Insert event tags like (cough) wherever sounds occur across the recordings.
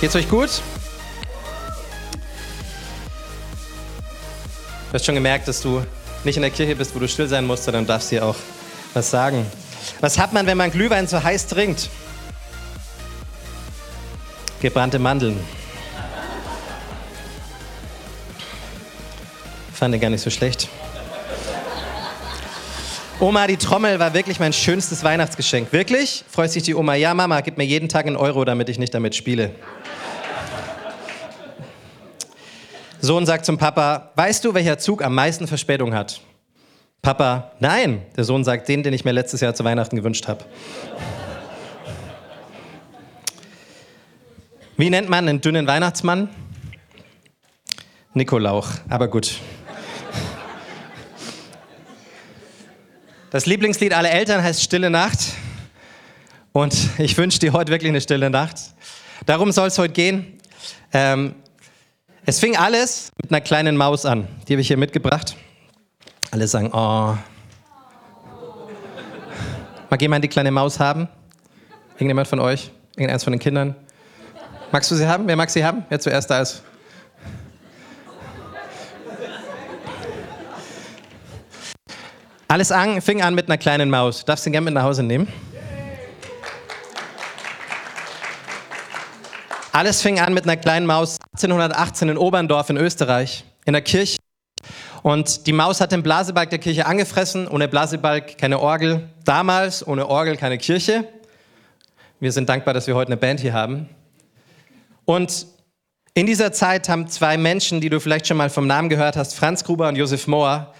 Geht's euch gut? Du hast schon gemerkt, dass du nicht in der Kirche bist, wo du still sein musst, sondern darfst dir auch was sagen. Was hat man, wenn man Glühwein so heiß trinkt? Gebrannte Mandeln. Fand ich gar nicht so schlecht. Oma, die Trommel war wirklich mein schönstes Weihnachtsgeschenk. Wirklich? Freut sich die Oma. Ja, Mama, gib mir jeden Tag einen Euro, damit ich nicht damit spiele. Sohn sagt zum Papa, weißt du, welcher Zug am meisten Verspätung hat? Papa, nein. Der Sohn sagt, den, den ich mir letztes Jahr zu Weihnachten gewünscht habe. Wie nennt man einen dünnen Weihnachtsmann? Nikolauch, aber gut. Das Lieblingslied aller Eltern heißt Stille Nacht. Und ich wünsche dir heute wirklich eine stille Nacht. Darum soll es heute gehen. Ähm, es fing alles mit einer kleinen Maus an. Die habe ich hier mitgebracht. Alle sagen, oh. Mag jemand die kleine Maus haben? Irgendjemand von euch? Irgendeins von den Kindern? Magst du sie haben? Wer mag sie haben? Wer zuerst da ist? Alles an, fing an mit einer kleinen Maus. Darfst du ihn gerne mit nach Hause nehmen? Alles fing an mit einer kleinen Maus 1818 in Oberndorf in Österreich, in der Kirche. Und die Maus hat den Blasebalg der Kirche angefressen. Ohne Blasebalg keine Orgel. Damals ohne Orgel keine Kirche. Wir sind dankbar, dass wir heute eine Band hier haben. Und in dieser Zeit haben zwei Menschen, die du vielleicht schon mal vom Namen gehört hast, Franz Gruber und Josef Mohr,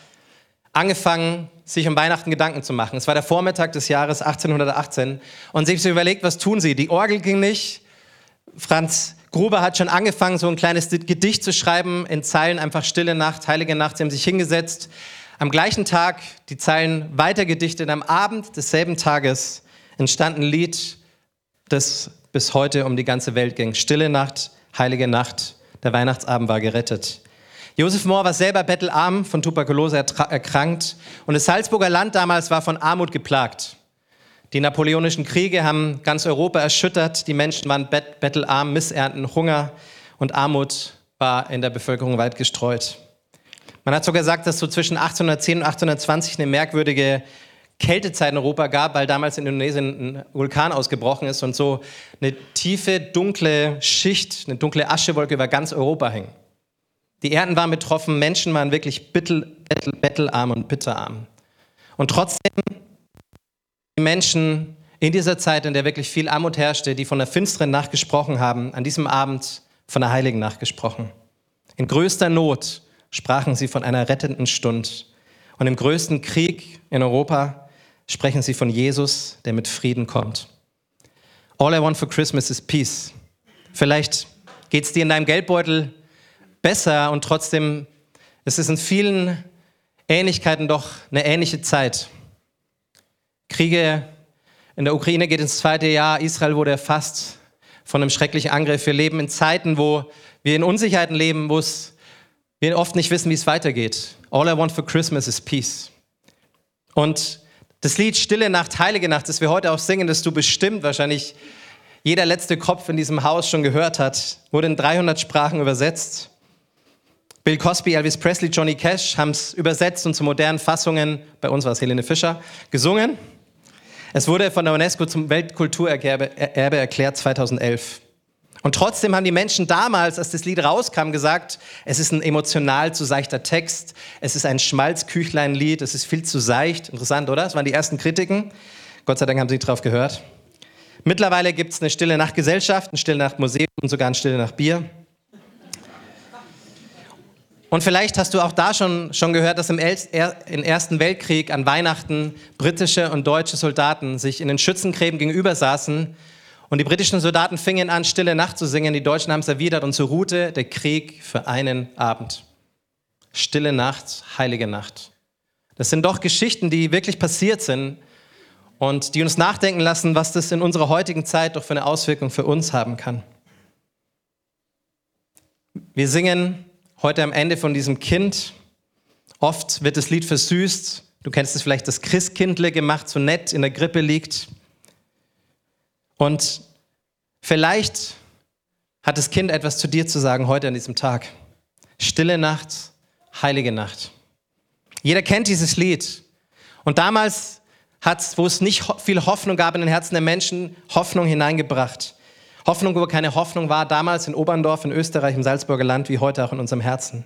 angefangen, sich um Weihnachten Gedanken zu machen. Es war der Vormittag des Jahres 1818 und sie haben sich überlegt, was tun sie? Die Orgel ging nicht. Franz Gruber hat schon angefangen, so ein kleines Gedicht zu schreiben, in Zeilen einfach Stille Nacht, Heilige Nacht. Sie haben sich hingesetzt. Am gleichen Tag die Zeilen weitergedichtet. Am Abend desselben Tages entstand ein Lied, das bis heute um die ganze Welt ging. Stille Nacht, Heilige Nacht. Der Weihnachtsabend war gerettet. Josef Mohr war selber bettelarm, von Tuberkulose erkrankt und das Salzburger Land damals war von Armut geplagt. Die napoleonischen Kriege haben ganz Europa erschüttert, die Menschen waren bet bettelarm, Missernten, Hunger und Armut war in der Bevölkerung weit gestreut. Man hat sogar gesagt, dass so zwischen 1810 und 1820 eine merkwürdige Kältezeit in Europa gab, weil damals in Indonesien ein Vulkan ausgebrochen ist und so eine tiefe, dunkle Schicht, eine dunkle Aschewolke über ganz Europa hing. Die Ernten waren betroffen, Menschen waren wirklich bettelarm und bitterarm. Und trotzdem Menschen in dieser Zeit, in der wirklich viel Armut herrschte, die von der finsteren Nacht gesprochen haben, an diesem Abend von der heiligen Nacht gesprochen. In größter Not sprachen sie von einer rettenden Stunde. Und im größten Krieg in Europa sprechen sie von Jesus, der mit Frieden kommt. All I want for Christmas is peace. Vielleicht geht es dir in deinem Geldbeutel besser und trotzdem ist es in vielen Ähnlichkeiten doch eine ähnliche Zeit. Kriege in der Ukraine geht ins zweite Jahr, Israel wurde erfasst von einem schrecklichen Angriff. Wir leben in Zeiten, wo wir in Unsicherheiten leben, wo wir oft nicht wissen, wie es weitergeht. All I want for Christmas is peace. Und das Lied Stille Nacht, Heilige Nacht, das wir heute auch singen, das du bestimmt wahrscheinlich jeder letzte Kopf in diesem Haus schon gehört hat, wurde in 300 Sprachen übersetzt. Bill Cosby, Elvis Presley, Johnny Cash haben es übersetzt und zu modernen Fassungen, bei uns war es Helene Fischer, gesungen. Es wurde von der UNESCO zum Weltkulturerbe erklärt 2011. Und trotzdem haben die Menschen damals, als das Lied rauskam, gesagt, es ist ein emotional zu seichter Text, es ist ein Schmalzküchlein-Lied, es ist viel zu seicht. Interessant, oder? Das waren die ersten Kritiken. Gott sei Dank haben sie drauf gehört. Mittlerweile gibt es eine Stille Nacht Gesellschaft, ein Stille Nacht Museum und sogar ein Stille Nacht Bier. Und vielleicht hast du auch da schon, schon gehört, dass im, im Ersten Weltkrieg an Weihnachten britische und deutsche Soldaten sich in den Schützengräben gegenüber saßen und die britischen Soldaten fingen an, Stille Nacht zu singen. Die Deutschen haben es erwidert und so ruhte der Krieg für einen Abend. Stille Nacht, heilige Nacht. Das sind doch Geschichten, die wirklich passiert sind und die uns nachdenken lassen, was das in unserer heutigen Zeit doch für eine Auswirkung für uns haben kann. Wir singen heute am Ende von diesem Kind. Oft wird das Lied versüßt. Du kennst es vielleicht, das Christkindle gemacht, so nett in der Grippe liegt. Und vielleicht hat das Kind etwas zu dir zu sagen heute an diesem Tag. Stille Nacht, heilige Nacht. Jeder kennt dieses Lied. Und damals hat es, wo es nicht viel Hoffnung gab in den Herzen der Menschen, Hoffnung hineingebracht. Hoffnung, wo keine Hoffnung war, damals in Oberndorf in Österreich, im Salzburger Land, wie heute auch in unserem Herzen.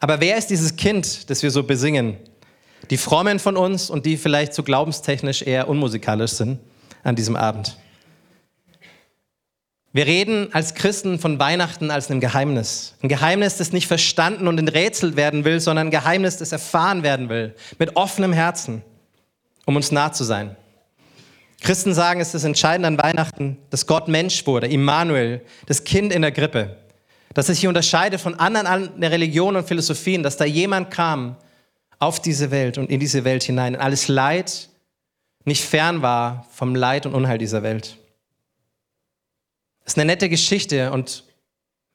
Aber wer ist dieses Kind, das wir so besingen? Die Frommen von uns und die vielleicht so glaubenstechnisch eher unmusikalisch sind an diesem Abend. Wir reden als Christen von Weihnachten als einem Geheimnis. Ein Geheimnis, das nicht verstanden und enträtselt werden will, sondern ein Geheimnis, das erfahren werden will. Mit offenem Herzen, um uns nah zu sein. Christen sagen, es ist das Entscheidende an Weihnachten, dass Gott Mensch wurde, Immanuel, das Kind in der Grippe. Dass es sich unterscheidet von anderen Religionen und Philosophien, dass da jemand kam auf diese Welt und in diese Welt hinein. Und alles Leid nicht fern war vom Leid und Unheil dieser Welt. Das ist eine nette Geschichte und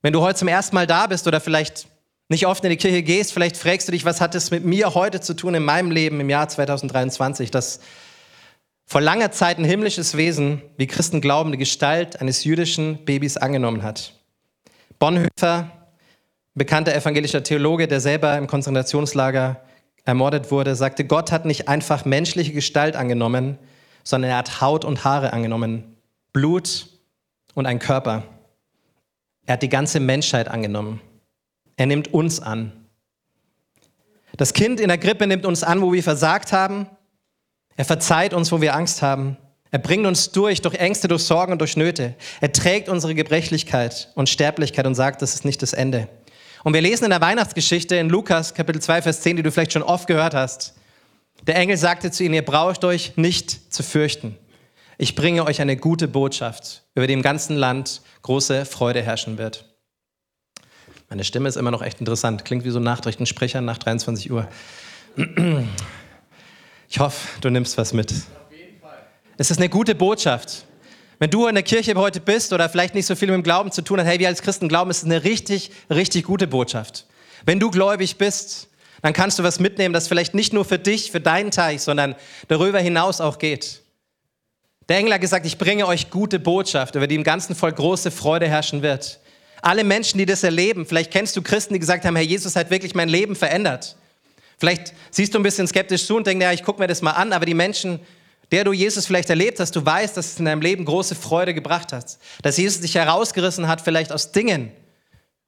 wenn du heute zum ersten Mal da bist oder vielleicht nicht oft in die Kirche gehst, vielleicht fragst du dich, was hat es mit mir heute zu tun in meinem Leben im Jahr 2023, dass vor langer Zeit ein himmlisches Wesen, wie Christen glauben, die Gestalt eines jüdischen Babys angenommen hat. Bonhoeffer, bekannter evangelischer Theologe, der selber im Konzentrationslager ermordet wurde, sagte, Gott hat nicht einfach menschliche Gestalt angenommen, sondern er hat Haut und Haare angenommen, Blut und ein Körper. Er hat die ganze Menschheit angenommen. Er nimmt uns an. Das Kind in der Grippe nimmt uns an, wo wir versagt haben. Er verzeiht uns, wo wir Angst haben. Er bringt uns durch, durch Ängste, durch Sorgen und durch Nöte. Er trägt unsere Gebrechlichkeit und Sterblichkeit und sagt, das ist nicht das Ende. Und wir lesen in der Weihnachtsgeschichte in Lukas Kapitel 2, Vers 10, die du vielleicht schon oft gehört hast. Der Engel sagte zu ihnen, ihr braucht euch nicht zu fürchten. Ich bringe euch eine gute Botschaft, über die im ganzen Land große Freude herrschen wird. Meine Stimme ist immer noch echt interessant. Klingt wie so ein Nachrichtensprecher nach 23 Uhr. Ich hoffe, du nimmst was mit. Es ist eine gute Botschaft. Wenn du in der Kirche heute bist oder vielleicht nicht so viel mit dem Glauben zu tun hast, hey, wir als Christen glauben, es ist eine richtig, richtig gute Botschaft. Wenn du gläubig bist, dann kannst du was mitnehmen, das vielleicht nicht nur für dich, für deinen Teich, sondern darüber hinaus auch geht. Der Engel hat gesagt, ich bringe euch gute Botschaft, über die im ganzen Volk große Freude herrschen wird. Alle Menschen, die das erleben, vielleicht kennst du Christen, die gesagt haben, Herr Jesus hat wirklich mein Leben verändert. Vielleicht siehst du ein bisschen skeptisch zu und denkst, ja, ich gucke mir das mal an, aber die Menschen, der du Jesus vielleicht erlebt hast, du weißt, dass es in deinem Leben große Freude gebracht hat. Dass Jesus dich herausgerissen hat, vielleicht aus Dingen,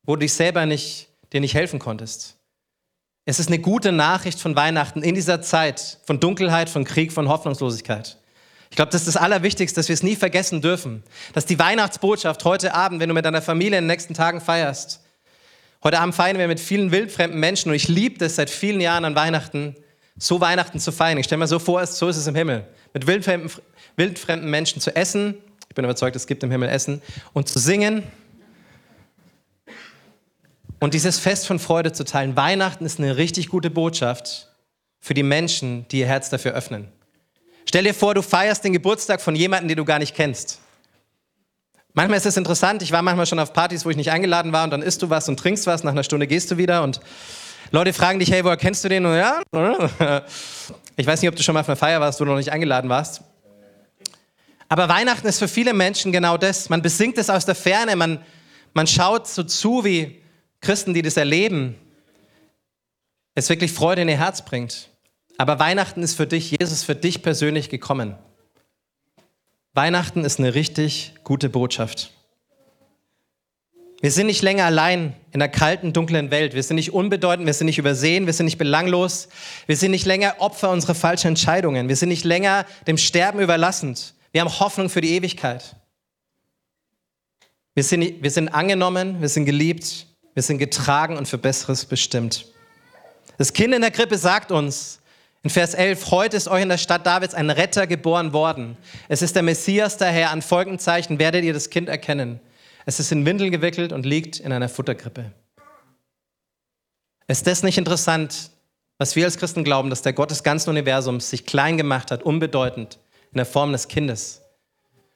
wo du dich selber nicht, dir nicht helfen konntest. Es ist eine gute Nachricht von Weihnachten in dieser Zeit von Dunkelheit, von Krieg, von Hoffnungslosigkeit. Ich glaube, das ist das Allerwichtigste, dass wir es nie vergessen dürfen. Dass die Weihnachtsbotschaft heute Abend, wenn du mit deiner Familie in den nächsten Tagen feierst, heute Abend feiern wir mit vielen wildfremden Menschen und ich liebe das seit vielen Jahren an Weihnachten, so Weihnachten zu feiern. Ich stelle mir so vor, so ist es im Himmel. Mit wildfremden, wildfremden Menschen zu essen. Ich bin überzeugt, es gibt im Himmel Essen. Und zu singen. Und dieses Fest von Freude zu teilen. Weihnachten ist eine richtig gute Botschaft für die Menschen, die ihr Herz dafür öffnen. Stell dir vor, du feierst den Geburtstag von jemandem, den du gar nicht kennst. Manchmal ist es interessant, ich war manchmal schon auf Partys, wo ich nicht eingeladen war und dann isst du was und trinkst was, nach einer Stunde gehst du wieder und Leute fragen dich, hey, woher kennst du den? Und ja, (laughs) ich weiß nicht, ob du schon mal auf einer Feier warst, wo du noch nicht eingeladen warst. Aber Weihnachten ist für viele Menschen genau das. Man besingt es aus der Ferne, man, man schaut so zu, wie Christen, die das erleben, es wirklich Freude in ihr Herz bringt. Aber Weihnachten ist für dich, Jesus für dich persönlich gekommen. Weihnachten ist eine richtig gute Botschaft. Wir sind nicht länger allein in der kalten, dunklen Welt. Wir sind nicht unbedeutend, wir sind nicht übersehen, wir sind nicht belanglos. Wir sind nicht länger Opfer unserer falschen Entscheidungen. Wir sind nicht länger dem Sterben überlassend. Wir haben Hoffnung für die Ewigkeit. Wir sind, wir sind angenommen, wir sind geliebt, wir sind getragen und für Besseres bestimmt. Das Kind in der Krippe sagt uns in Vers 11, heute ist euch in der Stadt Davids ein Retter geboren worden. Es ist der Messias daher, an folgenden Zeichen werdet ihr das Kind erkennen. Es ist in Windeln gewickelt und liegt in einer Futterkrippe. Ist das nicht interessant, was wir als Christen glauben, dass der Gott des ganzen Universums sich klein gemacht hat, unbedeutend, in der Form des Kindes?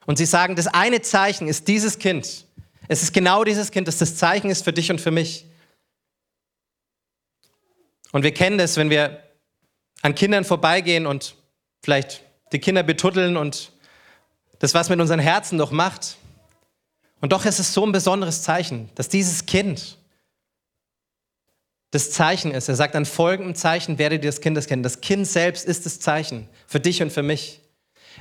Und sie sagen, das eine Zeichen ist dieses Kind. Es ist genau dieses Kind, das das Zeichen ist für dich und für mich. Und wir kennen das, wenn wir an Kindern vorbeigehen und vielleicht die Kinder betuddeln und das was mit unseren Herzen doch macht. Und doch ist es so ein besonderes Zeichen, dass dieses Kind das Zeichen ist. Er sagt, an folgendem Zeichen werdet ihr das Kind kennen. Das Kind selbst ist das Zeichen für dich und für mich.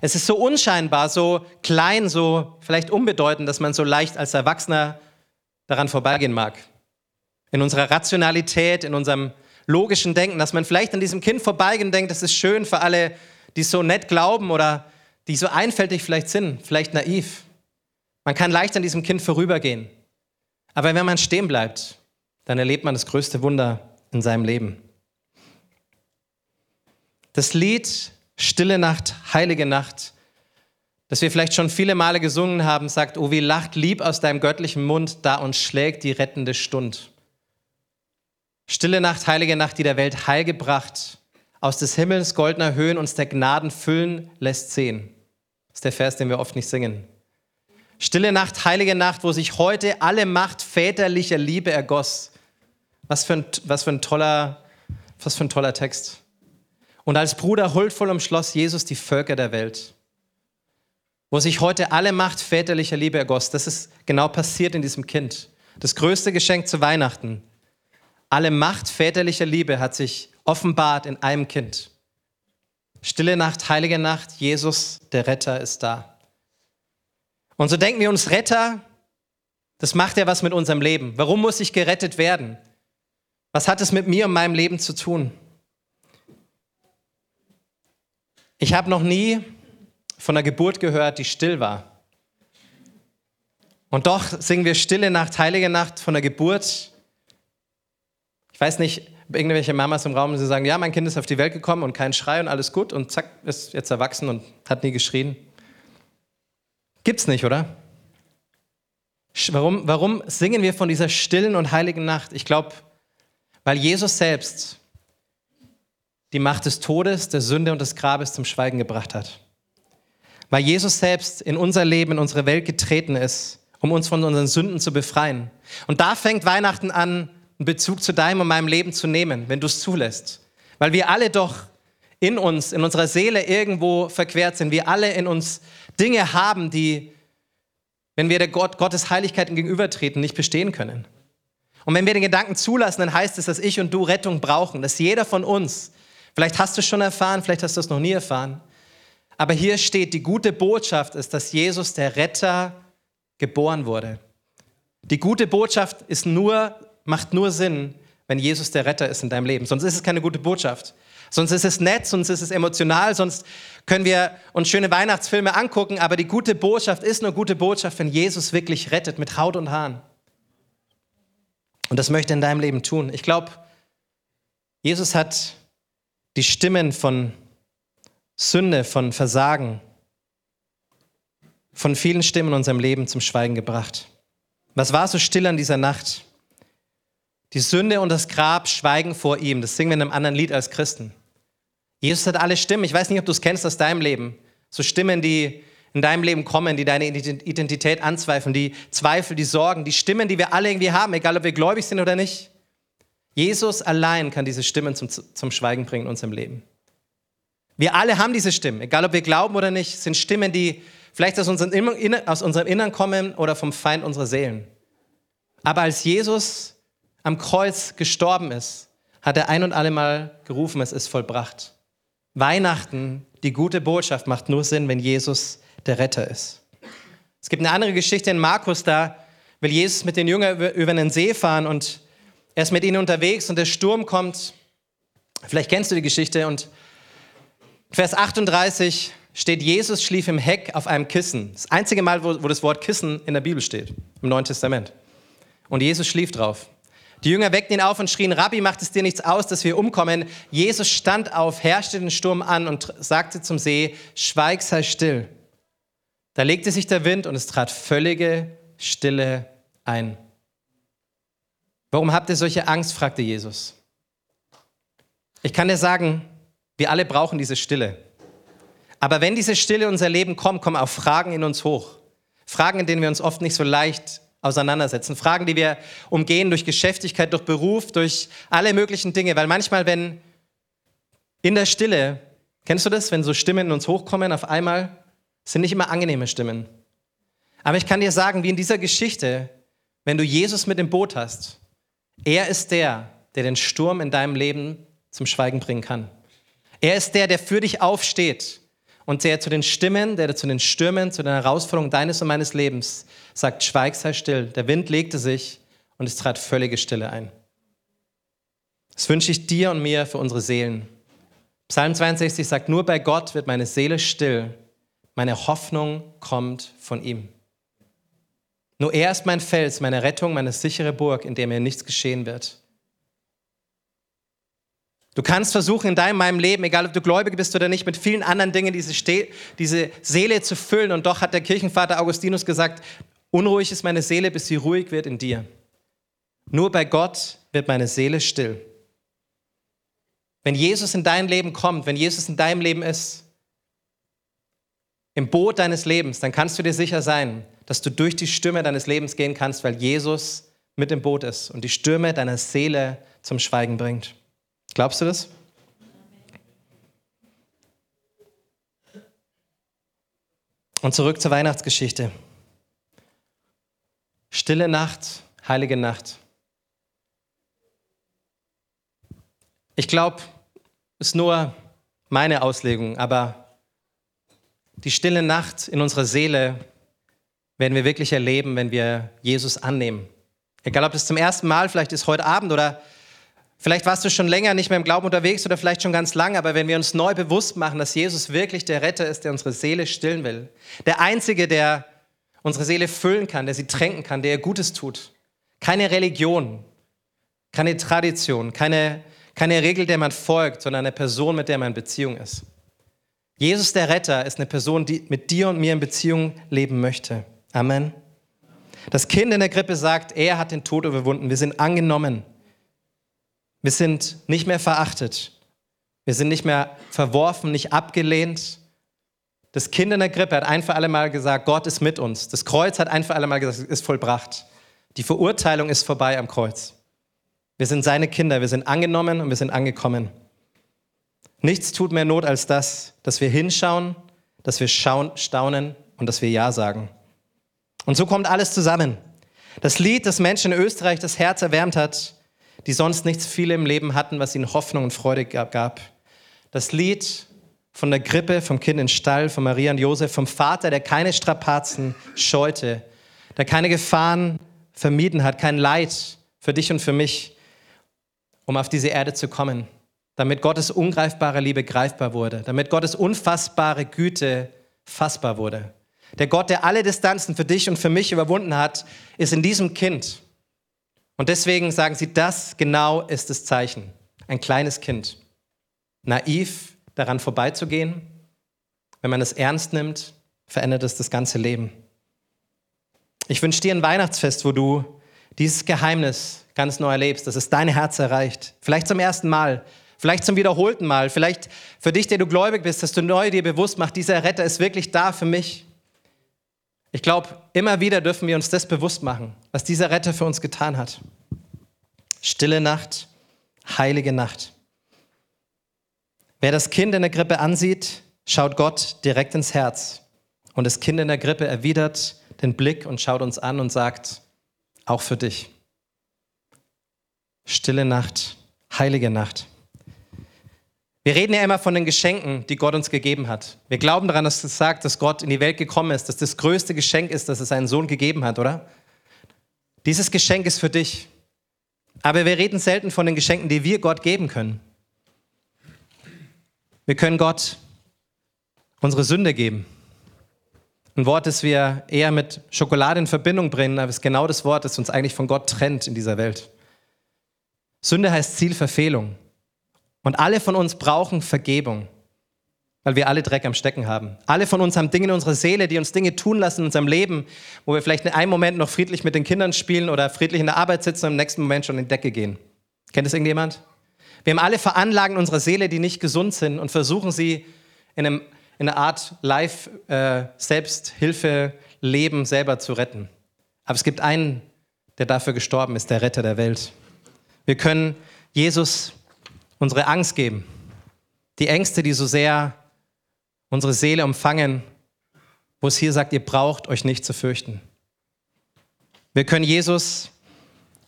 Es ist so unscheinbar, so klein, so vielleicht unbedeutend, dass man so leicht als Erwachsener daran vorbeigehen mag. In unserer Rationalität, in unserem logischen Denken, dass man vielleicht an diesem Kind vorbeigehen denkt, das ist schön für alle, die so nett glauben oder die so einfältig vielleicht sind, vielleicht naiv. Man kann leicht an diesem Kind vorübergehen. Aber wenn man stehen bleibt, dann erlebt man das größte Wunder in seinem Leben. Das Lied Stille Nacht, heilige Nacht, das wir vielleicht schon viele Male gesungen haben, sagt, oh wie lacht lieb aus deinem göttlichen Mund, da uns schlägt die rettende Stund. Stille Nacht, heilige Nacht, die der Welt Heil gebracht, aus des Himmels goldener Höhen uns der Gnaden füllen lässt sehen. Das ist der Vers, den wir oft nicht singen. Stille Nacht, heilige Nacht, wo sich heute alle Macht väterlicher Liebe ergoss. Was für ein, was für ein, toller, was für ein toller Text. Und als Bruder huldvoll umschloss Jesus die Völker der Welt. Wo sich heute alle Macht väterlicher Liebe ergoss. Das ist genau passiert in diesem Kind. Das größte Geschenk zu Weihnachten. Alle Macht väterlicher Liebe hat sich offenbart in einem Kind. Stille Nacht, heilige Nacht, Jesus, der Retter, ist da. Und so denken wir uns, Retter, das macht ja was mit unserem Leben. Warum muss ich gerettet werden? Was hat es mit mir und meinem Leben zu tun? Ich habe noch nie von einer Geburt gehört, die still war. Und doch singen wir Stille Nacht, Heilige Nacht von der Geburt. Ich weiß nicht, irgendwelche Mamas im Raum, die sagen, ja, mein Kind ist auf die Welt gekommen und kein Schrei und alles gut und zack, ist jetzt erwachsen und hat nie geschrien. Gibt's nicht, oder? Warum, warum singen wir von dieser stillen und heiligen Nacht? Ich glaube, weil Jesus selbst die Macht des Todes, der Sünde und des Grabes zum Schweigen gebracht hat. Weil Jesus selbst in unser Leben, in unsere Welt getreten ist, um uns von unseren Sünden zu befreien. Und da fängt Weihnachten an, einen Bezug zu deinem und meinem Leben zu nehmen, wenn du es zulässt. Weil wir alle doch in uns, in unserer Seele irgendwo verquert sind. Wir alle in uns Dinge haben, die, wenn wir der Gott, Gottes Heiligkeit gegenübertreten, nicht bestehen können. Und wenn wir den Gedanken zulassen, dann heißt es, dass ich und du Rettung brauchen, dass jeder von uns Vielleicht hast du es schon erfahren, vielleicht hast du es noch nie erfahren. Aber hier steht, die gute Botschaft ist, dass Jesus, der Retter, geboren wurde. Die gute Botschaft ist nur, macht nur Sinn, wenn Jesus der Retter ist in deinem Leben. Sonst ist es keine gute Botschaft. Sonst ist es nett, sonst ist es emotional, sonst können wir uns schöne Weihnachtsfilme angucken, aber die gute Botschaft ist nur gute Botschaft, wenn Jesus wirklich rettet mit Haut und Haaren. Und das möchte er in deinem Leben tun. Ich glaube, Jesus hat die Stimmen von Sünde, von Versagen, von vielen Stimmen in unserem Leben zum Schweigen gebracht. Was war so still an dieser Nacht? Die Sünde und das Grab schweigen vor ihm. Das singen wir in einem anderen Lied als Christen. Jesus hat alle Stimmen. Ich weiß nicht, ob du es kennst aus deinem Leben. So Stimmen, die in deinem Leben kommen, die deine Identität anzweifeln, die Zweifel, die Sorgen, die Stimmen, die wir alle irgendwie haben, egal ob wir gläubig sind oder nicht. Jesus allein kann diese Stimmen zum, zum Schweigen bringen in unserem Leben. Wir alle haben diese Stimmen, egal ob wir glauben oder nicht, sind Stimmen, die vielleicht aus unserem, aus unserem Innern kommen oder vom Feind unserer Seelen. Aber als Jesus am Kreuz gestorben ist, hat er ein und alle Mal gerufen, es ist vollbracht. Weihnachten, die gute Botschaft, macht nur Sinn, wenn Jesus der Retter ist. Es gibt eine andere Geschichte in Markus, da will Jesus mit den Jüngern über einen See fahren und er ist mit ihnen unterwegs und der Sturm kommt. Vielleicht kennst du die Geschichte. Und Vers 38 steht, Jesus schlief im Heck auf einem Kissen. Das einzige Mal, wo, wo das Wort Kissen in der Bibel steht, im Neuen Testament. Und Jesus schlief drauf. Die Jünger weckten ihn auf und schrien, Rabbi, macht es dir nichts aus, dass wir umkommen? Jesus stand auf, herrschte den Sturm an und sagte zum See, schweig, sei still. Da legte sich der Wind und es trat völlige Stille ein. Warum habt ihr solche Angst? fragte Jesus. Ich kann dir sagen, wir alle brauchen diese Stille. Aber wenn diese Stille in unser Leben kommt, kommen auch Fragen in uns hoch. Fragen, in denen wir uns oft nicht so leicht auseinandersetzen. Fragen, die wir umgehen durch Geschäftigkeit, durch Beruf, durch alle möglichen Dinge. Weil manchmal, wenn in der Stille, kennst du das, wenn so Stimmen in uns hochkommen auf einmal, sind nicht immer angenehme Stimmen. Aber ich kann dir sagen, wie in dieser Geschichte, wenn du Jesus mit im Boot hast, er ist der, der den Sturm in deinem Leben zum Schweigen bringen kann. Er ist der, der für dich aufsteht und der zu den Stimmen, der zu den Stürmen, zu den Herausforderungen deines und meines Lebens sagt, schweig, sei still. Der Wind legte sich und es trat völlige Stille ein. Das wünsche ich dir und mir für unsere Seelen. Psalm 62 sagt, nur bei Gott wird meine Seele still, meine Hoffnung kommt von ihm. Nur er ist mein Fels, meine Rettung, meine sichere Burg, in der mir nichts geschehen wird. Du kannst versuchen, in deinem, meinem Leben, egal ob du gläubig bist oder nicht, mit vielen anderen Dingen diese, Ste diese Seele zu füllen. Und doch hat der Kirchenvater Augustinus gesagt, unruhig ist meine Seele, bis sie ruhig wird in dir. Nur bei Gott wird meine Seele still. Wenn Jesus in dein Leben kommt, wenn Jesus in deinem Leben ist, im Boot deines Lebens, dann kannst du dir sicher sein, dass du durch die Stürme deines Lebens gehen kannst, weil Jesus mit im Boot ist und die Stürme deiner Seele zum Schweigen bringt. Glaubst du das? Und zurück zur Weihnachtsgeschichte. Stille Nacht, heilige Nacht. Ich glaube, ist nur meine Auslegung, aber die stille Nacht in unserer Seele werden wir wirklich erleben, wenn wir Jesus annehmen. Egal, ob das zum ersten Mal vielleicht ist heute Abend oder vielleicht warst du schon länger nicht mehr im Glauben unterwegs oder vielleicht schon ganz lange, aber wenn wir uns neu bewusst machen, dass Jesus wirklich der Retter ist, der unsere Seele stillen will, der Einzige, der unsere Seele füllen kann, der sie tränken kann, der ihr Gutes tut. Keine Religion, keine Tradition, keine, keine Regel, der man folgt, sondern eine Person, mit der man in Beziehung ist. Jesus der Retter ist eine Person, die mit dir und mir in Beziehung leben möchte. Amen. Das Kind in der Krippe sagt, er hat den Tod überwunden. Wir sind angenommen. Wir sind nicht mehr verachtet. Wir sind nicht mehr verworfen, nicht abgelehnt. Das Kind in der Krippe hat ein für alle Mal gesagt, Gott ist mit uns. Das Kreuz hat ein für alle Mal gesagt, ist vollbracht. Die Verurteilung ist vorbei am Kreuz. Wir sind seine Kinder, wir sind angenommen und wir sind angekommen. Nichts tut mehr Not als das, dass wir hinschauen, dass wir schauen, staunen und dass wir Ja sagen. Und so kommt alles zusammen. Das Lied, das Menschen in Österreich das Herz erwärmt hat, die sonst nichts viele im Leben hatten, was ihnen Hoffnung und Freude gab. Das Lied von der Grippe, vom Kind in Stall, von Maria und Josef, vom Vater, der keine Strapazen scheute, der keine Gefahren vermieden hat, kein Leid für dich und für mich, um auf diese Erde zu kommen, damit Gottes ungreifbare Liebe greifbar wurde, damit Gottes unfassbare Güte fassbar wurde. Der Gott, der alle Distanzen für dich und für mich überwunden hat, ist in diesem Kind. Und deswegen sagen sie, das genau ist das Zeichen. Ein kleines Kind. Naiv daran vorbeizugehen. Wenn man es ernst nimmt, verändert es das ganze Leben. Ich wünsche dir ein Weihnachtsfest, wo du dieses Geheimnis ganz neu erlebst, dass es dein Herz erreicht. Vielleicht zum ersten Mal, vielleicht zum wiederholten Mal, vielleicht für dich, der du gläubig bist, dass du neu dir bewusst machst, dieser Retter ist wirklich da für mich. Ich glaube, immer wieder dürfen wir uns das bewusst machen, was dieser Retter für uns getan hat. Stille Nacht, heilige Nacht. Wer das Kind in der Grippe ansieht, schaut Gott direkt ins Herz. Und das Kind in der Grippe erwidert den Blick und schaut uns an und sagt, auch für dich. Stille Nacht, heilige Nacht. Wir reden ja immer von den Geschenken, die Gott uns gegeben hat. Wir glauben daran, dass es sagt, dass Gott in die Welt gekommen ist, dass das größte Geschenk ist, dass es einen Sohn gegeben hat, oder? Dieses Geschenk ist für dich. Aber wir reden selten von den Geschenken, die wir Gott geben können. Wir können Gott unsere Sünde geben. Ein Wort, das wir eher mit Schokolade in Verbindung bringen, aber es ist genau das Wort, das uns eigentlich von Gott trennt in dieser Welt. Sünde heißt Zielverfehlung. Und alle von uns brauchen Vergebung, weil wir alle Dreck am Stecken haben. Alle von uns haben Dinge in unserer Seele, die uns Dinge tun lassen in unserem Leben, wo wir vielleicht in einem Moment noch friedlich mit den Kindern spielen oder friedlich in der Arbeit sitzen und im nächsten Moment schon in die Decke gehen. Kennt das irgendjemand? Wir haben alle Veranlagen in unserer Seele, die nicht gesund sind und versuchen sie in, einem, in einer Art Live-Selbsthilfe-Leben äh, selber zu retten. Aber es gibt einen, der dafür gestorben ist, der Retter der Welt. Wir können Jesus unsere Angst geben. Die Ängste, die so sehr unsere Seele umfangen. wo es hier sagt, ihr braucht euch nicht zu fürchten. Wir können Jesus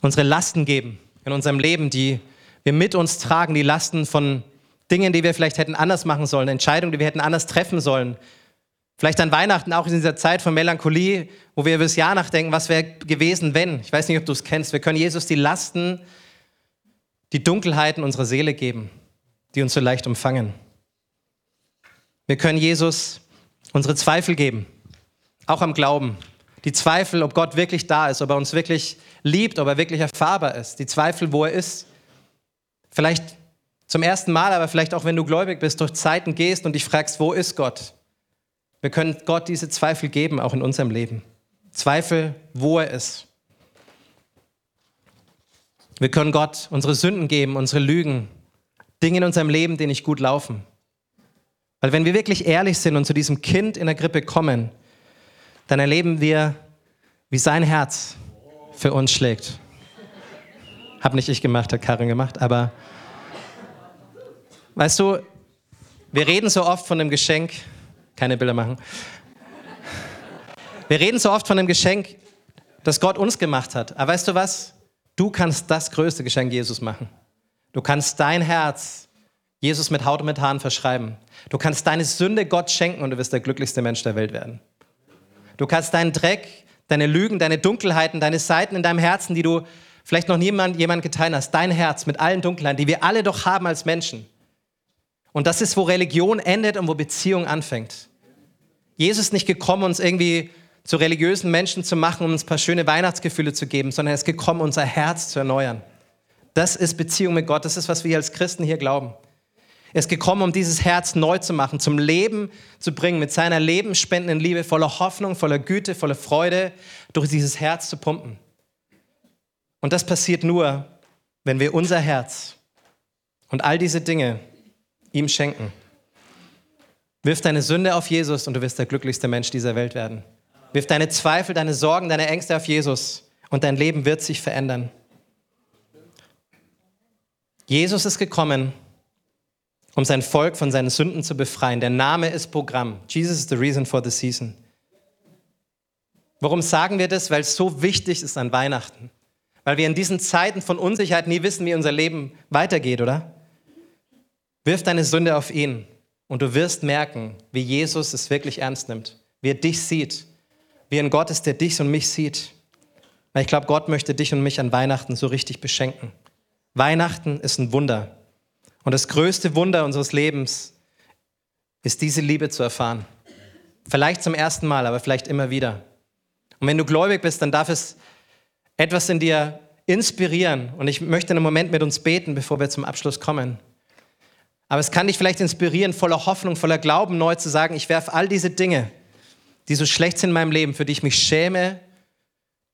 unsere Lasten geben in unserem Leben, die wir mit uns tragen, die Lasten von Dingen, die wir vielleicht hätten anders machen sollen, Entscheidungen, die wir hätten anders treffen sollen. Vielleicht an Weihnachten auch in dieser Zeit von Melancholie, wo wir über das Jahr nachdenken, was wäre gewesen, wenn. Ich weiß nicht, ob du es kennst. Wir können Jesus die Lasten, die Dunkelheiten unserer Seele geben, die uns so leicht umfangen. Wir können Jesus unsere Zweifel geben, auch am Glauben. Die Zweifel, ob Gott wirklich da ist, ob er uns wirklich liebt, ob er wirklich erfahrbar ist. Die Zweifel, wo er ist. Vielleicht zum ersten Mal, aber vielleicht auch wenn du gläubig bist, durch Zeiten gehst und dich fragst, wo ist Gott? Wir können Gott diese Zweifel geben, auch in unserem Leben. Zweifel, wo er ist. Wir können Gott unsere Sünden geben, unsere Lügen, Dinge in unserem Leben, die nicht gut laufen. Weil wenn wir wirklich ehrlich sind und zu diesem Kind in der Grippe kommen, dann erleben wir, wie sein Herz für uns schlägt. Hab nicht ich gemacht, hat Karin gemacht, aber weißt du, wir reden so oft von dem Geschenk, keine Bilder machen. Wir reden so oft von dem Geschenk, das Gott uns gemacht hat. Aber weißt du was? Du kannst das größte Geschenk Jesus machen. Du kannst dein Herz Jesus mit Haut und mit Haaren verschreiben. Du kannst deine Sünde Gott schenken und du wirst der glücklichste Mensch der Welt werden. Du kannst deinen Dreck, deine Lügen, deine Dunkelheiten, deine Seiten in deinem Herzen, die du vielleicht noch niemand jemand geteilt hast, dein Herz mit allen Dunkelheiten, die wir alle doch haben als Menschen. Und das ist, wo Religion endet und wo Beziehung anfängt. Jesus ist nicht gekommen, uns irgendwie zu religiösen Menschen zu machen, um uns ein paar schöne Weihnachtsgefühle zu geben, sondern er ist gekommen, unser Herz zu erneuern. Das ist Beziehung mit Gott. Das ist, was wir als Christen hier glauben. Er ist gekommen, um dieses Herz neu zu machen, zum Leben zu bringen, mit seiner lebensspendenden Liebe, voller Hoffnung, voller Güte, voller Freude, durch dieses Herz zu pumpen. Und das passiert nur, wenn wir unser Herz und all diese Dinge ihm schenken. Wirf deine Sünde auf Jesus und du wirst der glücklichste Mensch dieser Welt werden. Wirf deine Zweifel, deine Sorgen, deine Ängste auf Jesus und dein Leben wird sich verändern. Jesus ist gekommen, um sein Volk von seinen Sünden zu befreien. Der Name ist Programm. Jesus is the reason for the season. Warum sagen wir das? Weil es so wichtig ist an Weihnachten. Weil wir in diesen Zeiten von Unsicherheit nie wissen, wie unser Leben weitergeht, oder? Wirf deine Sünde auf ihn und du wirst merken, wie Jesus es wirklich ernst nimmt, wie er dich sieht, wie ein Gott ist, der dich und mich sieht. Weil ich glaube, Gott möchte dich und mich an Weihnachten so richtig beschenken. Weihnachten ist ein Wunder. Und das größte Wunder unseres Lebens ist diese Liebe zu erfahren. Vielleicht zum ersten Mal, aber vielleicht immer wieder. Und wenn du gläubig bist, dann darf es etwas in dir inspirieren. Und ich möchte einen Moment mit uns beten, bevor wir zum Abschluss kommen. Aber es kann dich vielleicht inspirieren, voller Hoffnung, voller Glauben neu zu sagen, ich werfe all diese Dinge, die so schlecht sind in meinem Leben, für die ich mich schäme,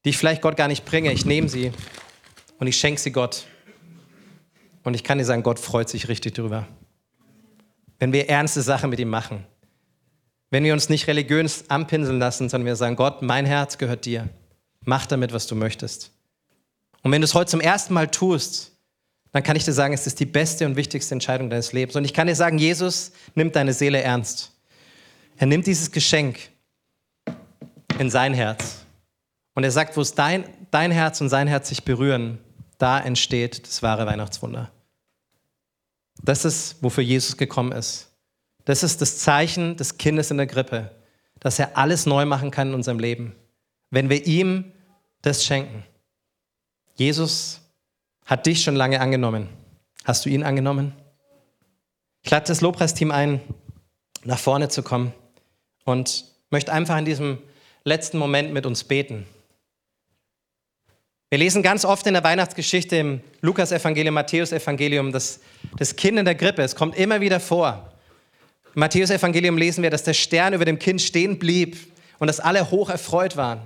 die ich vielleicht Gott gar nicht bringe, ich nehme sie und ich schenke sie Gott. Und ich kann dir sagen, Gott freut sich richtig drüber. Wenn wir ernste Sachen mit ihm machen. Wenn wir uns nicht religiös anpinseln lassen, sondern wir sagen, Gott, mein Herz gehört dir. Mach damit, was du möchtest. Und wenn du es heute zum ersten Mal tust, dann kann ich dir sagen, es ist die beste und wichtigste Entscheidung deines Lebens. Und ich kann dir sagen, Jesus nimmt deine Seele ernst. Er nimmt dieses Geschenk in sein Herz. Und er sagt, wo es dein, dein Herz und sein Herz sich berühren, da entsteht das wahre Weihnachtswunder. Das ist, wofür Jesus gekommen ist. Das ist das Zeichen des Kindes in der Grippe, dass er alles neu machen kann in unserem Leben, wenn wir ihm das schenken. Jesus hat dich schon lange angenommen. Hast du ihn angenommen? Ich lade das Lobpreisteam ein, nach vorne zu kommen und möchte einfach in diesem letzten Moment mit uns beten. Wir lesen ganz oft in der Weihnachtsgeschichte im Lukas-Evangelium, Matthäus-Evangelium, das, das Kind in der Grippe. Es kommt immer wieder vor. Im Matthäus-Evangelium lesen wir, dass der Stern über dem Kind stehen blieb und dass alle hoch erfreut waren.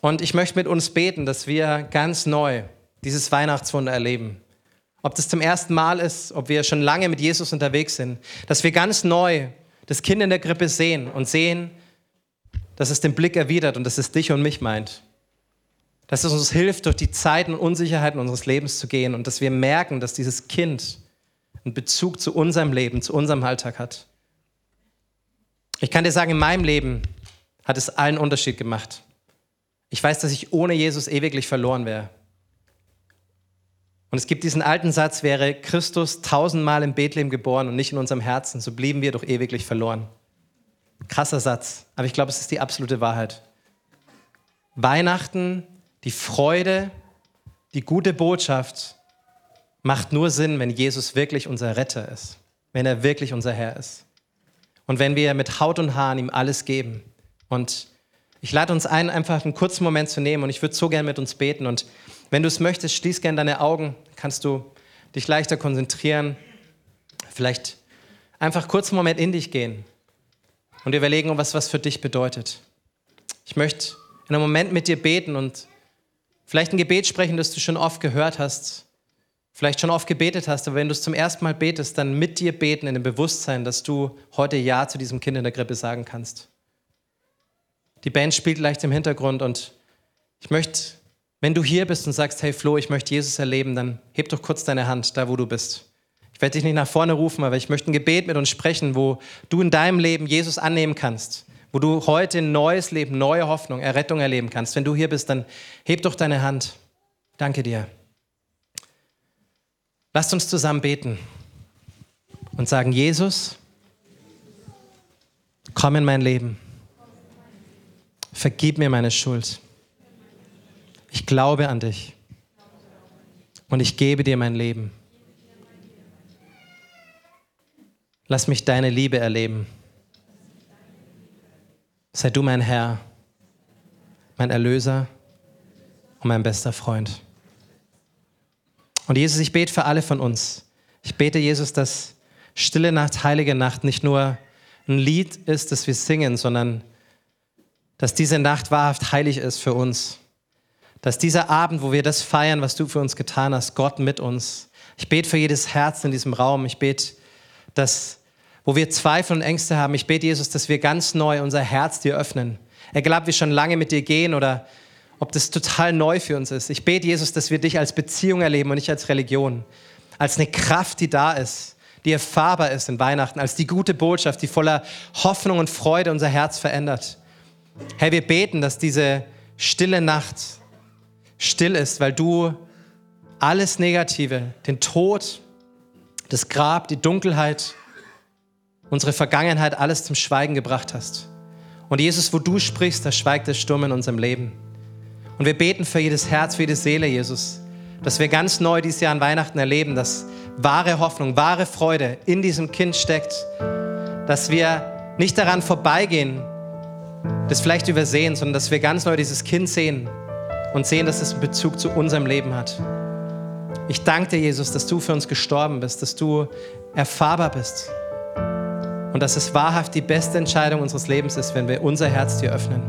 Und ich möchte mit uns beten, dass wir ganz neu dieses Weihnachtswunder erleben. Ob das zum ersten Mal ist, ob wir schon lange mit Jesus unterwegs sind, dass wir ganz neu das Kind in der Grippe sehen und sehen, dass es den Blick erwidert und dass es dich und mich meint dass es uns hilft, durch die Zeiten und Unsicherheiten unseres Lebens zu gehen und dass wir merken, dass dieses Kind einen Bezug zu unserem Leben, zu unserem Alltag hat. Ich kann dir sagen, in meinem Leben hat es allen Unterschied gemacht. Ich weiß, dass ich ohne Jesus ewiglich verloren wäre. Und es gibt diesen alten Satz, wäre Christus tausendmal in Bethlehem geboren und nicht in unserem Herzen, so blieben wir doch ewiglich verloren. Krasser Satz, aber ich glaube, es ist die absolute Wahrheit. Weihnachten, die Freude, die gute Botschaft macht nur Sinn, wenn Jesus wirklich unser Retter ist, wenn er wirklich unser Herr ist. Und wenn wir mit Haut und Haaren ihm alles geben. Und ich lade uns ein, einfach einen kurzen Moment zu nehmen und ich würde so gerne mit uns beten. Und wenn du es möchtest, schließ gerne deine Augen, kannst du dich leichter konzentrieren. Vielleicht einfach kurz einen Moment in dich gehen und überlegen, was was für dich bedeutet. Ich möchte in einem Moment mit dir beten und vielleicht ein Gebet sprechen, das du schon oft gehört hast, vielleicht schon oft gebetet hast, aber wenn du es zum ersten Mal betest, dann mit dir beten in dem Bewusstsein, dass du heute Ja zu diesem Kind in der Grippe sagen kannst. Die Band spielt leicht im Hintergrund und ich möchte, wenn du hier bist und sagst, hey Flo, ich möchte Jesus erleben, dann heb doch kurz deine Hand da, wo du bist. Ich werde dich nicht nach vorne rufen, aber ich möchte ein Gebet mit uns sprechen, wo du in deinem Leben Jesus annehmen kannst, wo du heute ein neues Leben, neue Hoffnung, Errettung erleben kannst. Wenn du hier bist, dann heb doch deine Hand. Danke dir. Lasst uns zusammen beten und sagen, Jesus, komm in mein Leben. Vergib mir meine Schuld. Ich glaube an dich und ich gebe dir mein Leben. Lass mich deine Liebe erleben. Sei du mein Herr, mein Erlöser und mein bester Freund. Und Jesus, ich bete für alle von uns. Ich bete, Jesus, dass Stille Nacht, Heilige Nacht nicht nur ein Lied ist, das wir singen, sondern dass diese Nacht wahrhaft heilig ist für uns. Dass dieser Abend, wo wir das feiern, was du für uns getan hast, Gott mit uns. Ich bete für jedes Herz in diesem Raum. Ich bete, dass, wo wir Zweifel und Ängste haben, ich bete, Jesus, dass wir ganz neu unser Herz dir öffnen. Egal, ob wir schon lange mit dir gehen oder ob das total neu für uns ist. Ich bete, Jesus, dass wir dich als Beziehung erleben und nicht als Religion. Als eine Kraft, die da ist, die erfahrbar ist in Weihnachten, als die gute Botschaft, die voller Hoffnung und Freude unser Herz verändert. Herr, wir beten, dass diese stille Nacht still ist, weil du alles Negative, den Tod, das Grab, die Dunkelheit, unsere Vergangenheit, alles zum Schweigen gebracht hast. Und Jesus, wo du sprichst, da schweigt der Sturm in unserem Leben. Und wir beten für jedes Herz, für jede Seele, Jesus, dass wir ganz neu dieses Jahr an Weihnachten erleben, dass wahre Hoffnung, wahre Freude in diesem Kind steckt, dass wir nicht daran vorbeigehen, das vielleicht übersehen, sondern dass wir ganz neu dieses Kind sehen und sehen, dass es einen Bezug zu unserem Leben hat. Ich danke dir, Jesus, dass du für uns gestorben bist, dass du erfahrbar bist und dass es wahrhaft die beste Entscheidung unseres Lebens ist, wenn wir unser Herz dir öffnen.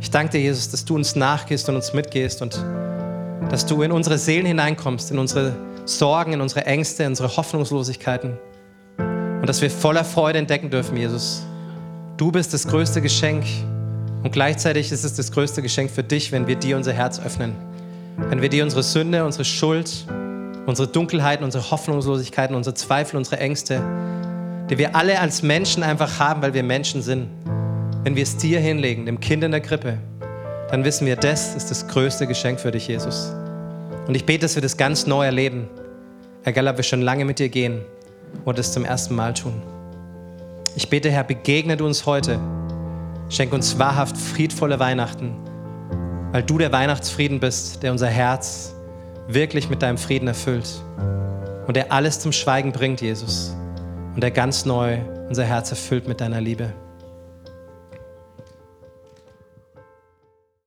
Ich danke dir, Jesus, dass du uns nachgehst und uns mitgehst und dass du in unsere Seelen hineinkommst, in unsere Sorgen, in unsere Ängste, in unsere Hoffnungslosigkeiten und dass wir voller Freude entdecken dürfen, Jesus, Du bist das größte Geschenk und gleichzeitig ist es das größte Geschenk für dich, wenn wir dir unser Herz öffnen. Wenn wir dir unsere Sünde, unsere Schuld, unsere Dunkelheiten, unsere Hoffnungslosigkeiten, unsere Zweifel, unsere Ängste, die wir alle als Menschen einfach haben, weil wir Menschen sind, wenn wir es dir hinlegen, dem Kind in der Krippe, dann wissen wir, das ist das größte Geschenk für dich, Jesus. Und ich bete, dass wir das ganz neu erleben. Egal, ob wir schon lange mit dir gehen oder es zum ersten Mal tun. Ich bete, Herr, begegne du uns heute. Schenk uns wahrhaft friedvolle Weihnachten, weil du der Weihnachtsfrieden bist, der unser Herz wirklich mit deinem Frieden erfüllt und der alles zum Schweigen bringt, Jesus, und der ganz neu unser Herz erfüllt mit deiner Liebe.